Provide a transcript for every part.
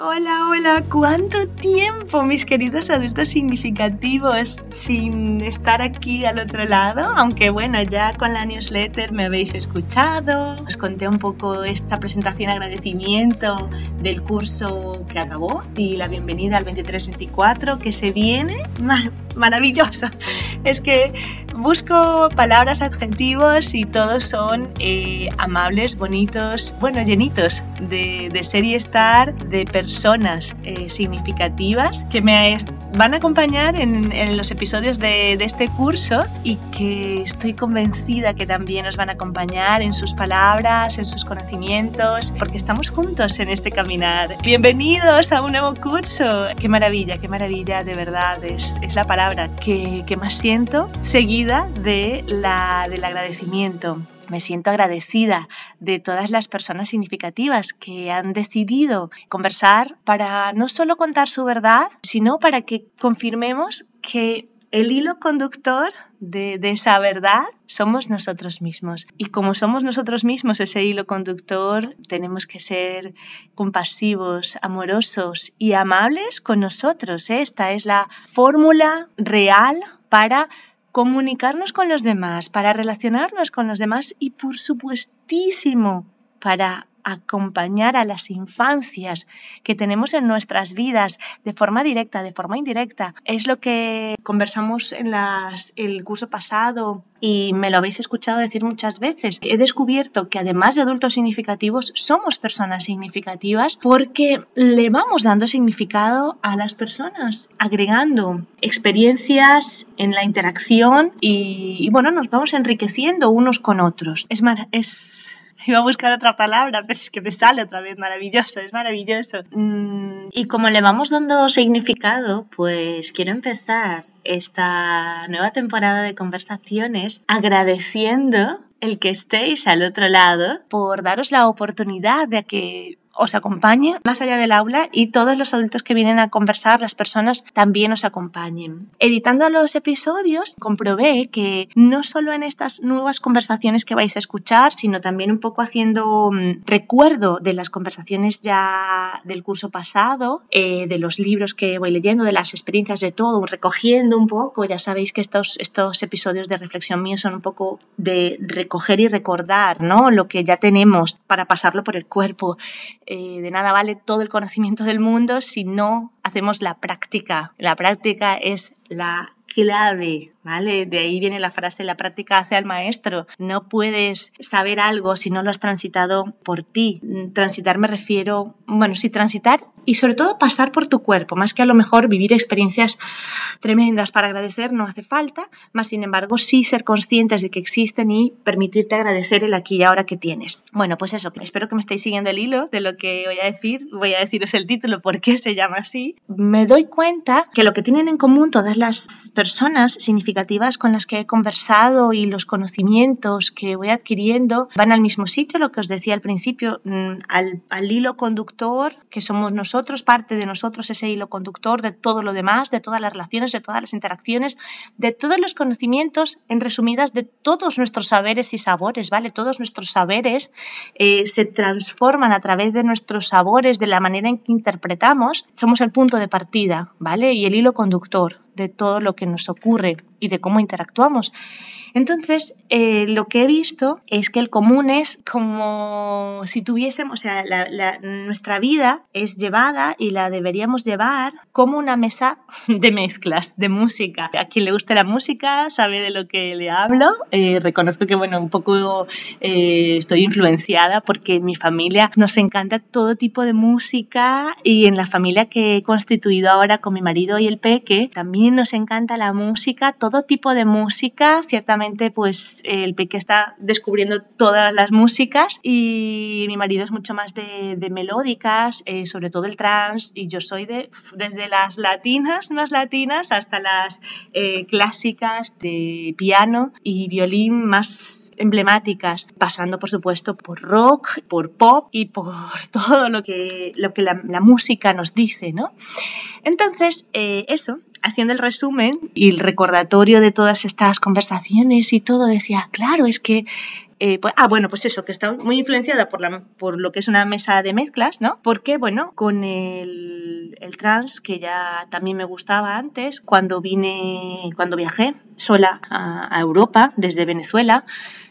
Hola, hola, ¿cuánto tiempo, mis queridos adultos significativos, sin estar aquí al otro lado? Aunque bueno, ya con la newsletter me habéis escuchado, os conté un poco esta presentación agradecimiento del curso que acabó y la bienvenida al 23-24 que se viene. maravilloso. Es que busco palabras, adjetivos y todos son eh, amables, bonitos, bueno, llenitos de, de ser y estar, de personas eh, significativas que me van a acompañar en, los episodios de, de, este curso y que estoy convencida que también nos van a acompañar en sus palabras, en sus conocimientos, porque estamos juntos en este caminar. Bienvenidos a un nuevo curso. Qué maravilla, qué maravilla, de verdad, es, es la palabra que, que más siento, de la, del agradecimiento me siento agradecida de todas las personas significativas que han decidido conversar para no solo contar su verdad, sino para que confirmemos que el hilo conductor de, esa verdad somos nosotros mismos. Y como somos nosotros mismos ese hilo conductor, tenemos que ser compasivos, amorosos y amables con nosotros. Esta es la fórmula real para comunicarnos con los demás, para relacionarnos con los demás y por supuestísimo para acompañar a las infancias que tenemos en nuestras vidas de forma directa, de forma indirecta. Es lo que conversamos en las, el curso pasado y me lo habéis escuchado decir muchas veces. He descubierto que además de adultos significativos, somos personas significativas porque le vamos dando significado a las personas, agregando experiencias en la interacción y, bueno, nos vamos enriqueciendo unos con otros. Es, es Iba a buscar otra palabra, pero es que me sale otra vez maravilloso, es maravilloso. Mm, y como le vamos dando significado, pues quiero empezar esta nueva temporada de conversaciones agradeciendo el que estéis al otro lado por daros la oportunidad de que os acompañe más allá del aula y todos los adultos que vienen a conversar, las personas también os acompañen. Editando los episodios, comprobé que no solo en estas nuevas conversaciones que vais a escuchar, sino también un poco haciendo mm, recuerdo de las conversaciones ya del curso pasado, eh, de los libros que voy leyendo, de las experiencias de todo, recogiendo un poco, ya sabéis que estos, estos episodios de reflexión míos son un poco de recoger y recordar, ¿no? Lo que ya tenemos para pasarlo por el cuerpo. Eh, de nada vale todo el conocimiento del mundo si no hacemos la práctica. La práctica es la clave, De ahí viene la frase, la práctica hace al maestro. No puedes saber algo si no lo has transitado por ti. Transitar me refiero, bueno, sí, transitar y sobre todo pasar por tu cuerpo, más que a lo mejor vivir experiencias tremendas para agradecer no hace falta, más sin embargo sí ser conscientes de que existen y permitirte agradecer el aquí y ahora que tienes. Bueno, pues eso, espero que me estéis siguiendo el hilo de lo que voy a decir, voy a deciros el título, por qué se llama así. Me doy cuenta que lo que tienen en común todas las personas con las que he conversado y los conocimientos que voy adquiriendo van al mismo sitio, lo que os decía al principio, mm, al, al hilo conductor que somos nosotros, parte de nosotros ese hilo conductor de todo lo demás, de todas las relaciones, de todas las interacciones, de todos los conocimientos, en resumidas, de todos nuestros saberes y sabores, ¿vale? Todos nuestros saberes eh, se transforman a través de nuestros sabores, de la manera en que interpretamos, somos el punto de partida, ¿vale? Y el hilo conductor de todo lo que nos ocurre y de cómo interactuamos. Entonces, eh, lo que he visto es que el común es como si tuviésemos, o sea, nuestra vida es llevada y la deberíamos llevar como una mesa de mezclas, de música. A quien le guste la música sabe de lo que le hablo. Eh, reconozco que, bueno, un poco eh, estoy influenciada porque en mi familia nos encanta todo tipo de música y en la familia que he constituido ahora con mi marido y el peque también nos encanta la música, todo tipo de música, ciertamente pues el Peque está descubriendo todas las músicas y mi marido es mucho más de, melódicas, eh, sobre todo el trance y yo soy de desde las latinas, más latinas, hasta las eh, clásicas de piano y violín más emblemáticas, pasando por supuesto por rock, por pop y por todo lo que, lo que la, música nos dice, ¿no? Entonces, eh, eso, haciendo el resumen y el recordatorio de todas estas conversaciones y todo, decía, claro, es que Eh, pues, ah, bueno, pues eso, que está muy influenciada por, la, por lo que es una mesa de mezclas, ¿no? Porque, bueno, con el, trans, que ya también me gustaba antes, cuando vine, cuando viajé sola a Europa desde Venezuela,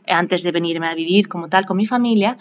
antes de venirme a vivir como tal con mi familia,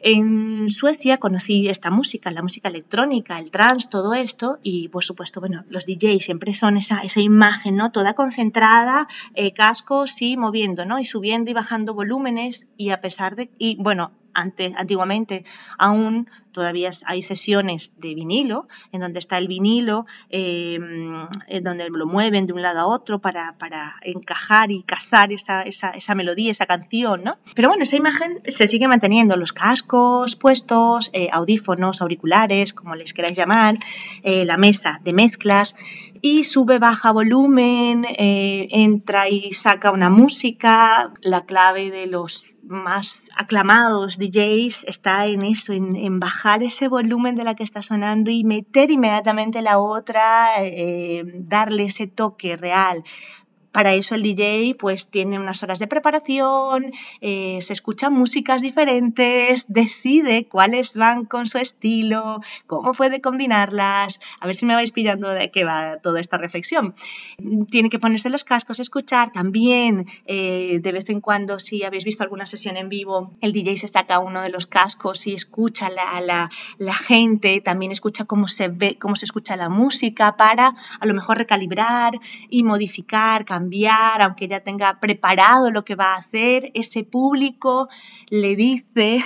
en Suecia conocí esta música, la música electrónica, el trance, todo esto, y por supuesto, bueno, los DJs siempre son esa, esa imagen, ¿no? Toda concentrada, eh, cascos y moviendo, ¿no? Y subiendo y bajando volúmenes, y a pesar de, y bueno, antiguamente aún todavía hay sesiones de vinilo, en donde está el vinilo, em, en donde lo mueven de un lado a otro para, encajar y cazar esa, melodía, esa canción, ¿no? Pero bueno, esa imagen se sigue manteniendo, los cascos puestos, eh, audífonos, auriculares, como les queráis llamar, eh, la mesa de mezclas, y sube, baja volumen, eh, entra y saca una música, la clave de los más aclamados DJs está en eso, en, bajar ese volumen de la que está sonando y meter inmediatamente la otra, eh, darle ese toque real. Para eso el DJ pues tiene unas horas de preparación, eh, se escuchan músicas diferentes, decide cuáles van con su estilo, cómo puede combinarlas. A ver si me vais pillando de qué va toda esta reflexión. Tiene que ponerse los cascos, escuchar también. Eh, de vez en cuando, si habéis visto alguna sesión en vivo, el DJ se saca uno de los cascos y escucha la, la, la gente, también escucha cómo se ve, cómo se escucha la música para a lo mejor recalibrar y modificar, cambiar aunque ya tenga preparado lo que va a hacer, ese público le dice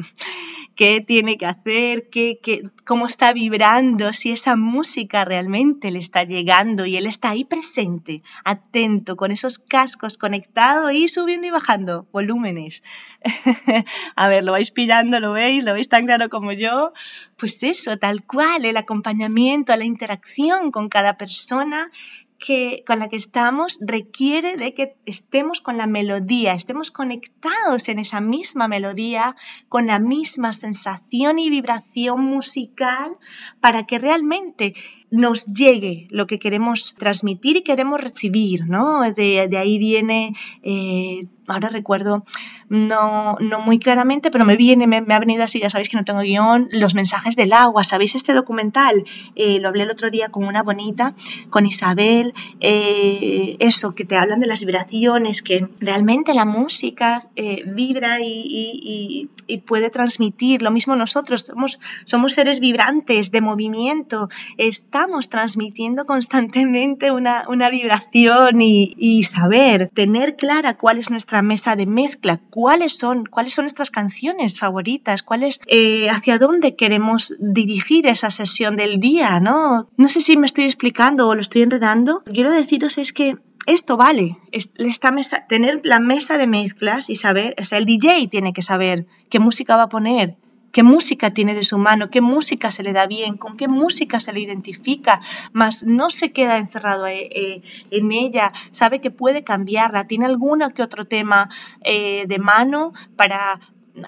qué tiene que hacer, qué, cómo está vibrando, si esa música realmente le está llegando y él está ahí presente, atento, con esos cascos conectados y subiendo y bajando volúmenes. a ver, ¿lo vais pillando? ¿Lo veis? ¿Lo veis tan claro como yo? Pues eso, tal cual, el acompañamiento, la interacción con cada persona que, con la que estamos requiere de que estemos con la melodía, estemos conectados en esa misma melodía, con la misma sensación y vibración musical, para que realmente nos llegue lo que queremos transmitir y queremos recibir, ¿no? De, ahí viene, eh, ahora recuerdo, no, no muy claramente, pero me viene, me, ha venido así, ya sabéis que no tengo guion, los mensajes del agua, ¿sabéis este documental? Eh, lo hablé el otro día con una bonita, con Isabel, eh, eso, que te hablan de las vibraciones, que realmente la música vibra y, y, puede transmitir, lo mismo nosotros, somos, somos seres vibrantes, de movimiento, está estamos transmitiendo constantemente una, vibración y, saber, tener clara cuál es nuestra mesa de mezcla, cuáles son, cuáles son nuestras canciones favoritas, cuáles, eh, hacia dónde queremos dirigir esa sesión del día, ¿no? No sé si me estoy explicando o lo estoy enredando. Quiero deciros es que esto vale, esta mesa, tener la mesa de mezclas y saber, o sea, el DJ tiene que saber qué música va a poner, qué música tiene de su mano, qué música se le da bien, con qué música se le identifica, mas no se queda encerrado eh, eh, en ella, sabe que puede cambiarla, tiene alguno que otro tema eh, de mano para,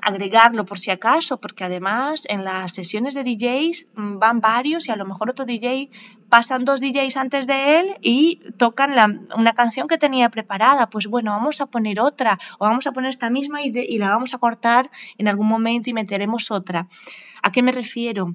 agregarlo por si acaso, porque además en las sesiones de DJs mm, van varios y a lo mejor otro DJ pasan dos DJs antes de él y tocan una canción que tenía preparada. Pues bueno, vamos a poner otra o vamos a poner esta misma y la vamos a cortar en algún momento y meteremos otra. ¿A qué me refiero?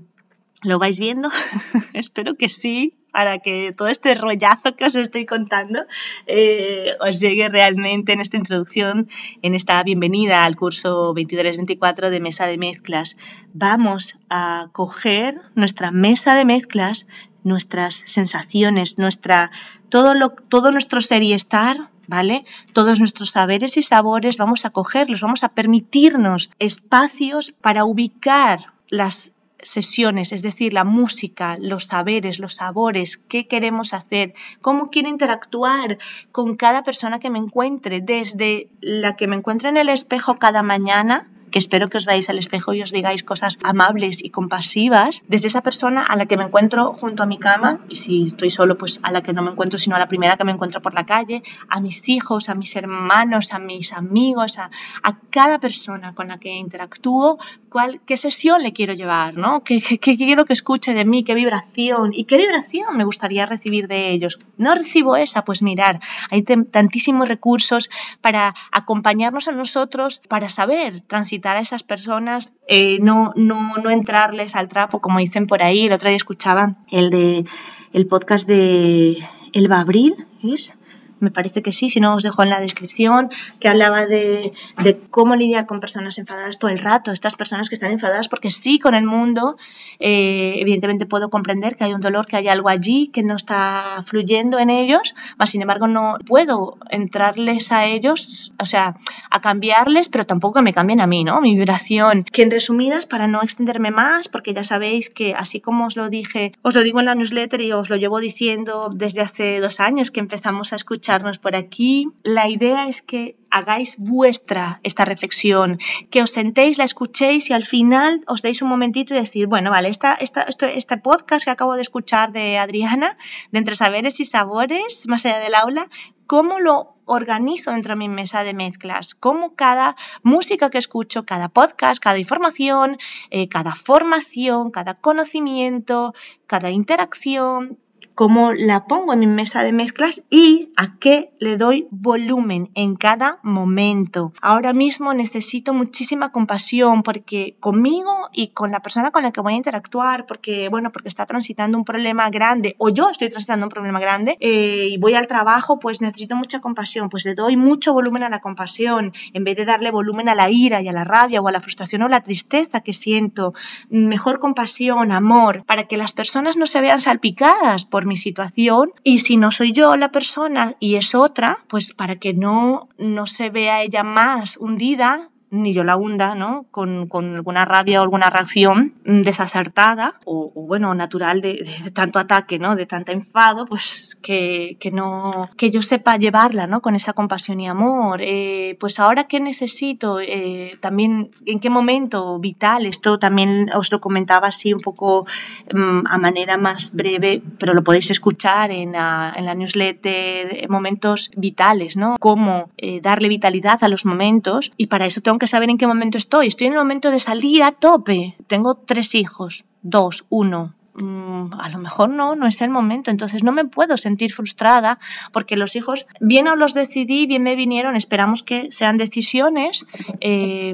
¿Lo vais viendo? Espero que sí, para que todo este rollazo que os estoy contando eh, os llegue realmente en esta introducción, en esta bienvenida al curso 23-24 de mesa de mezclas. Vamos a coger nuestra mesa de mezclas, nuestras sensaciones, nuestra, todo, lo, todo nuestro ser y estar, ¿vale? Todos nuestros saberes y sabores vamos a cogerlos, vamos a permitirnos espacios para ubicar las sesiones, es decir, la música, los saberes, los sabores, qué queremos hacer, cómo quiero interactuar con cada persona que me encuentre, desde la que me encuentre en el espejo cada mañana, que espero que os veáis al espejo y os digáis cosas amables y compasivas, desde esa persona a la que me encuentro junto a mi cama, y si estoy solo, pues a la que no me encuentro, sino a la primera que me encuentro por la calle, a mis hijos, a mis hermanos, a mis amigos, a, a cada persona con la que interactúo, cuál, qué sesión le quiero llevar, ¿no? ¿Qué, qué, qué quiero que escuche de mí? ¿Qué vibración? ¿Y qué vibración me gustaría recibir de ellos? No recibo esa, pues mirar, hay tantísimos recursos para acompañarnos a nosotros, para saber transitar a esas personas, eh, no, no, no entrarles al trapo, como dicen por ahí. El otro día escuchaba el de el podcast de Elba Abril, ¿es? Me parece que sí, si no os dejo en la descripción, que hablaba de, de, cómo lidiar con personas enfadadas todo el rato, estas personas que están enfadadas porque sí con el mundo, eh, evidentemente puedo comprender que hay un dolor, que hay algo allí que no está fluyendo en ellos, mas sin embargo no puedo entrarles a ellos, o sea, a cambiarles, pero tampoco me cambien a mí, ¿no? Mi vibración. Que en resumidas, para no extenderme más, porque ya sabéis que así como os lo dije, os lo digo en la newsletter y os lo llevo diciendo desde hace dos años que empezamos a escuchar por aquí. La idea es que hagáis vuestra esta reflexión, que os sentéis, la escuchéis y al final os deis un momentito y decir, bueno, vale, esta, esta, este podcast que acabo de escuchar de Adriana, de Entre Saberes y Sabores, más allá del aula, ¿cómo lo organizo dentro de mi mesa de mezclas? ¿Cómo cada música que escucho, cada podcast, cada información, eh, cada formación, cada conocimiento, cada interacción, cómo la pongo en mi mesa de mezclas y a qué le doy volumen en cada momento. Ahora mismo necesito muchísima compasión porque conmigo y con la persona con la que voy a interactuar, porque bueno, porque está transitando un problema grande o yo estoy transitando un problema grande eh, y voy al trabajo, pues necesito mucha compasión, pues le doy mucho volumen a la compasión en vez de darle volumen a la ira y a la rabia o a la frustración o la tristeza que siento. Mejor compasión, amor, para que las personas no se vean salpicadas por mi situación y si no soy yo la persona y es otra, pues para que no, no se vea ella más hundida, ni yo la hunda, ¿no? Con, con, alguna rabia o alguna reacción desacertada o, o bueno, natural de, tanto ataque, ¿no? De tanto enfado, pues que, que, no, que yo sepa llevarla, ¿no? Con esa compasión y amor. Eh, pues ahora qué necesito, eh, también en qué momento vital, esto también os lo comentaba así un poco um, a manera más breve, pero lo podéis escuchar en la, en la newsletter, momentos vitales, ¿no? Cómo eh, darle vitalidad a los momentos y para eso tengo que saber en qué momento estoy. Estoy en el momento de salir a tope. Tengo tres hijos, dos, uno. Mm, a lo mejor no, no es el momento. Entonces no me puedo sentir frustrada porque los hijos, bien o los decidí, bien me vinieron. Esperamos que sean decisiones. Eh,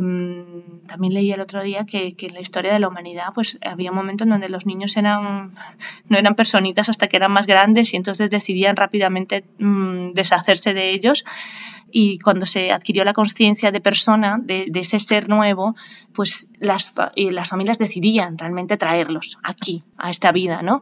también leí el otro día que, en la historia de la humanidad pues había un momento en donde los niños eran, no eran personitas hasta que eran más grandes y entonces decidían rápidamente mmm, deshacerse de ellos y cuando se adquirió la conciencia de persona, de, ese ser nuevo, pues las, las familias decidían realmente traerlos aquí, a esta vida, ¿no?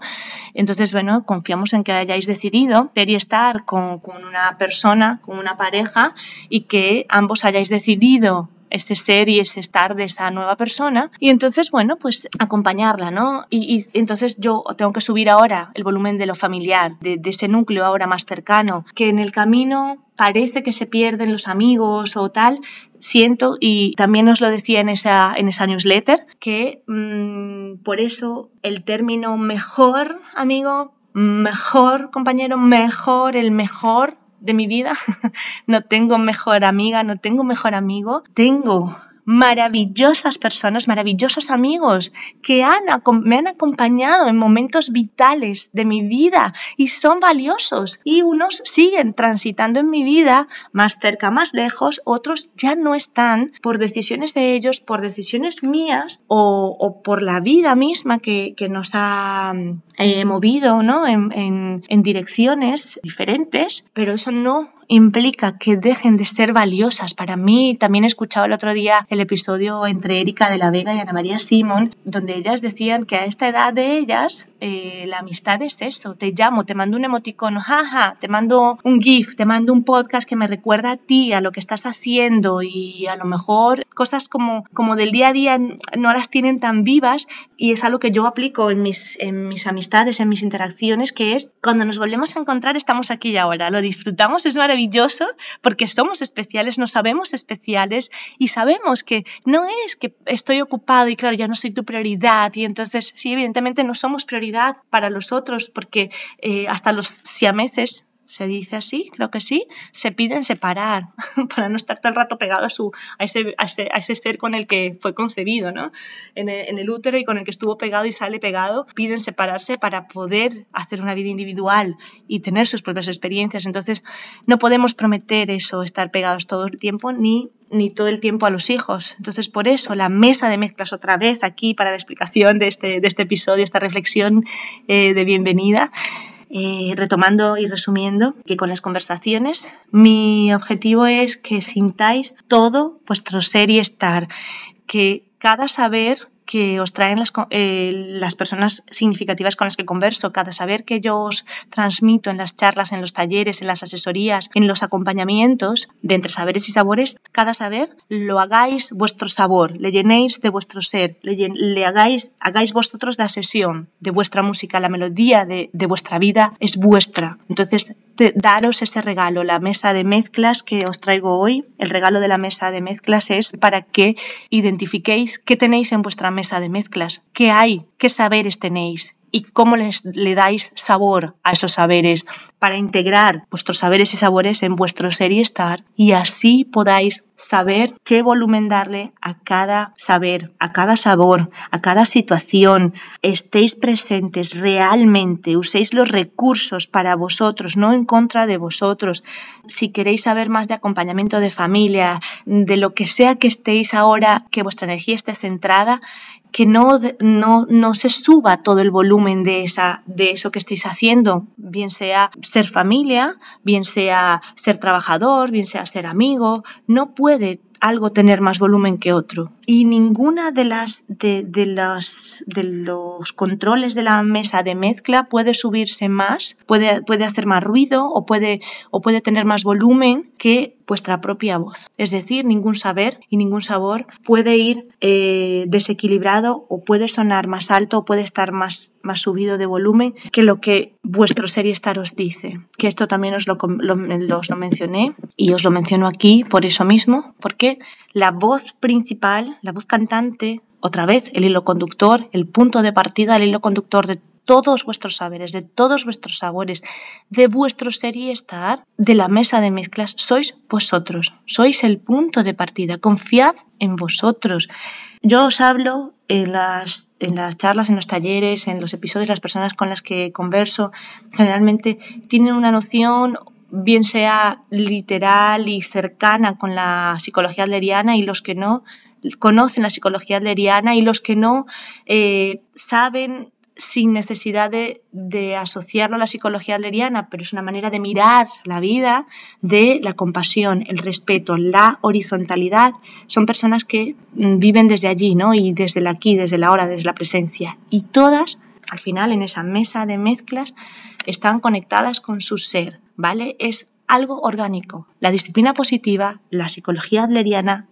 Entonces, bueno, confiamos en que hayáis decidido ser estar con, con una persona, con una pareja y que ambos hayáis decidido ese ser y ese estar de esa nueva persona. Y entonces bueno pues acompañarla no y, entonces yo tengo que subir ahora el volumen de lo familiar de, ese núcleo ahora más cercano que en el camino parece que se pierden los amigos o tal siento y también os lo decía en esa en esa newsletter que mmm, por eso el término mejor amigo mejor compañero mejor el mejor de mi vida. no tengo mejor amiga, no tengo mejor amigo. Tengo maravillosas personas, maravillosos amigos que han, me han acompañado en momentos vitales de mi vida y son valiosos. Y unos siguen transitando en mi vida más cerca, más lejos, otros ya no están por decisiones de ellos, por decisiones mías o, por la vida misma que, nos ha eh, movido ¿no? en direcciones diferentes, pero eso no implica que dejen de ser valiosas para mí. También he escuchado el otro día el episodio entre Erika de la Vega y Ana María Simón, donde ellas decían que a esta edad de ellas eh, la amistad es eso. Te llamo, te mando un emoticono, jaja, te mando un GIF, te mando un podcast que me recuerda a ti, a lo que estás haciendo y a lo mejor cosas como, como del día a día no las tienen tan vivas y es algo que yo aplico en mis, en mis amistades, en mis interacciones, que es cuando nos volvemos a encontrar estamos aquí y ahora, lo disfrutamos, es maravilloso porque somos especiales, nos sabemos especiales y sabemos que no es que estoy ocupado y claro, ya no soy tu prioridad y entonces sí, evidentemente no somos prioridad para los otros porque eh, hasta los siameses se dice así, creo que sí, se piden separar para no estar todo el rato pegado a, su, a, ese, a, ese, ser con el que fue concebido, ¿no? En el, en el, útero y con el que estuvo pegado y sale pegado, piden separarse para poder hacer una vida individual y tener sus propias experiencias. Entonces, no podemos prometer eso, estar pegados todo el tiempo, ni ni todo el tiempo a los hijos. Entonces, por eso la mesa de mezclas otra vez aquí para la explicación de este, de este episodio, esta reflexión eh, de bienvenida. Eh, retomando y resumiendo, que con las conversaciones mi objetivo es que sintáis todo vuestro ser y estar, que cada saber que os traen las, eh, las, personas significativas con las que converso, cada saber que yo os transmito en las charlas, en los talleres, en las asesorías, en los acompañamientos de entre saberes y sabores, cada saber lo hagáis vuestro sabor, le llenéis de vuestro ser, le, hagáis, hagáis vosotros la sesión de vuestra música, la melodía de, de vuestra vida es vuestra. Entonces, daros ese regalo, la mesa de mezclas que os traigo hoy, el regalo de la mesa de mezclas es para que identifiquéis qué tenéis en vuestra mesa de mezclas, qué hay, qué saberes tenéis, y cómo les, le dais sabor a esos saberes para integrar vuestros saberes y sabores en vuestro ser y estar y así podáis saber qué volumen darle a cada saber, a cada sabor, a cada situación. Estéis presentes realmente, uséis los recursos para vosotros, no en contra de vosotros. Si queréis saber más de acompañamiento de familia, de lo que sea que estéis ahora, que vuestra energía esté centrada, que no, no, no se suba todo el volumen de, esa, de eso que estéis haciendo, bien sea ser familia, bien sea ser trabajador, bien sea ser amigo, no puede algo tener más volumen que otro. Y ninguna de las de, de, los, de los controles de la mesa de mezcla puede subirse más, puede, puede hacer más ruido o puede, o puede tener más volumen que vuestra propia voz. Es decir, ningún saber y ningún sabor puede ir eh, desequilibrado o puede sonar más alto o puede estar más, más subido de volumen que lo que vuestro ser y estar os dice. Que esto también os lo, lo, lo mencioné y os lo menciono aquí por eso mismo, porque la voz principal, la voz cantante, otra vez el hilo conductor, el punto de partida, el hilo conductor de todos vuestros saberes, de todos vuestros sabores, de vuestro ser y estar, de la mesa de mezclas, sois vosotros, sois el punto de partida, confiad en vosotros. Yo os hablo en las, en las charlas, en los talleres, en los episodios, las personas con las que converso, generalmente tienen una noción bien sea literal y cercana con la psicología adleriana y los que no conocen la psicología adleriana y los que no eh, saben sin necesidad de, asociarlo a la psicología adleriana, pero es una manera de mirar la vida de la compasión, el respeto, la horizontalidad. Son personas que mm, viven desde allí, ¿no? Y desde el aquí, desde la hora, desde la presencia. Y todas, al final, en esa mesa de mezclas, están conectadas con su ser, ¿vale? Es algo orgánico. La disciplina positiva, la psicología adleriana,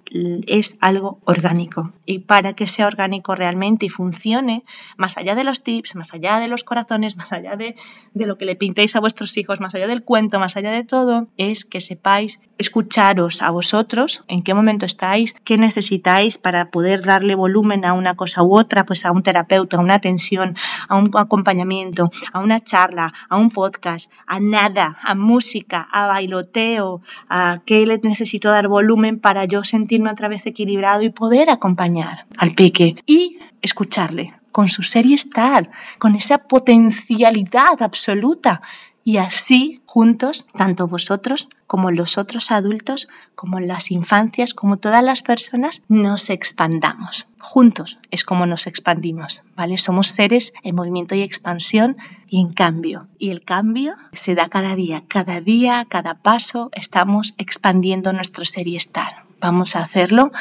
es algo orgánico. Y para que sea orgánico realmente y funcione, más allá de los tips, más allá de los corazones, más allá de, de lo que le pintéis a vuestros hijos, más allá del cuento, más allá de todo, es que sepáis escucharos a vosotros, en qué momento estáis, qué necesitáis para poder darle volumen a una cosa u otra, pues a un terapeuta, a una atención, a un acompañamiento, a una charla, a un podcast, a nada, a música, a bailoteo, a qué le necesito dar volumen para yo sentirme otra vez equilibrado y poder acompañar al peque y escucharle con su ser y estar, con esa potencialidad absoluta y así juntos, tanto vosotros como los otros adultos, como las infancias, como todas las personas, nos expandamos. Juntos es como nos expandimos, ¿vale? Somos seres en movimiento y expansión y en cambio. Y el cambio se da cada día, cada día, cada paso estamos expandiendo nuestro ser y estar. Vamos a hacerlo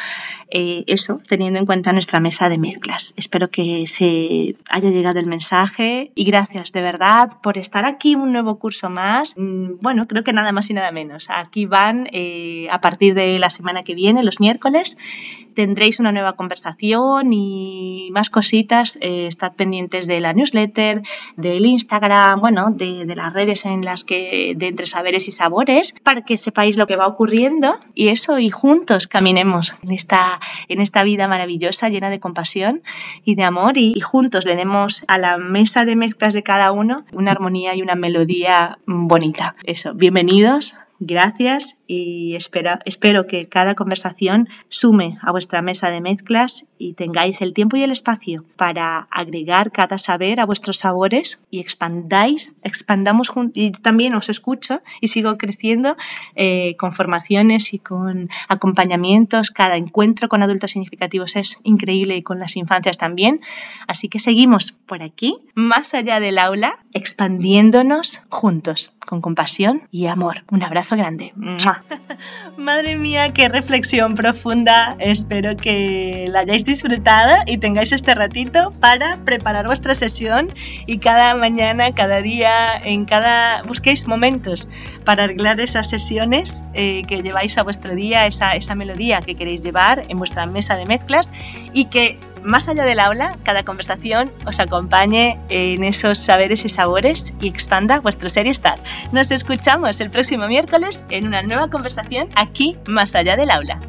eh, eso, teniendo en cuenta nuestra mesa de mezclas. Espero que se haya llegado el mensaje y gracias de verdad por estar aquí un nuevo curso más. Mm, bueno, creo que nada más y nada menos. Aquí van eh, a partir de la semana que viene, los miércoles, tendréis una nueva conversación y más cositas. Eh, estad pendientes de la newsletter, del Instagram, bueno, de, de, las redes en las que, de entre saberes y sabores, para que sepáis lo que va ocurriendo y eso, y juntos caminemos en esta en esta vida maravillosa, llena de compasión y de amor y, juntos le demos a la mesa de mezclas de cada uno una armonía y una melodía bonita. Eso, bienvenidos Gracias y espero, que cada conversación sume a vuestra mesa de mezclas y tengáis el tiempo y el espacio para agregar cada saber a vuestros sabores y expandáis, expandamos y también os escucho y sigo creciendo eh, con formaciones y con acompañamientos. Cada encuentro con adultos significativos es increíble y con las infancias también. Así que seguimos por aquí, más allá del aula, expandiéndonos juntos con compasión y amor. Un abrazo grande. Madre mía, qué reflexión profunda. Espero que la hayáis disfrutado y tengáis este ratito para preparar vuestra sesión y cada mañana, cada día, en cada... busquéis momentos para arreglar esas sesiones eh, que lleváis a vuestro día, esa, esa melodía que queréis llevar en vuestra mesa de mezclas y que más allá del aula, cada conversación os acompañe en esos saberes y sabores y expanda vuestro estar. Nos escuchamos el próximo miércoles en una nueva conversación aquí, más allá del aula.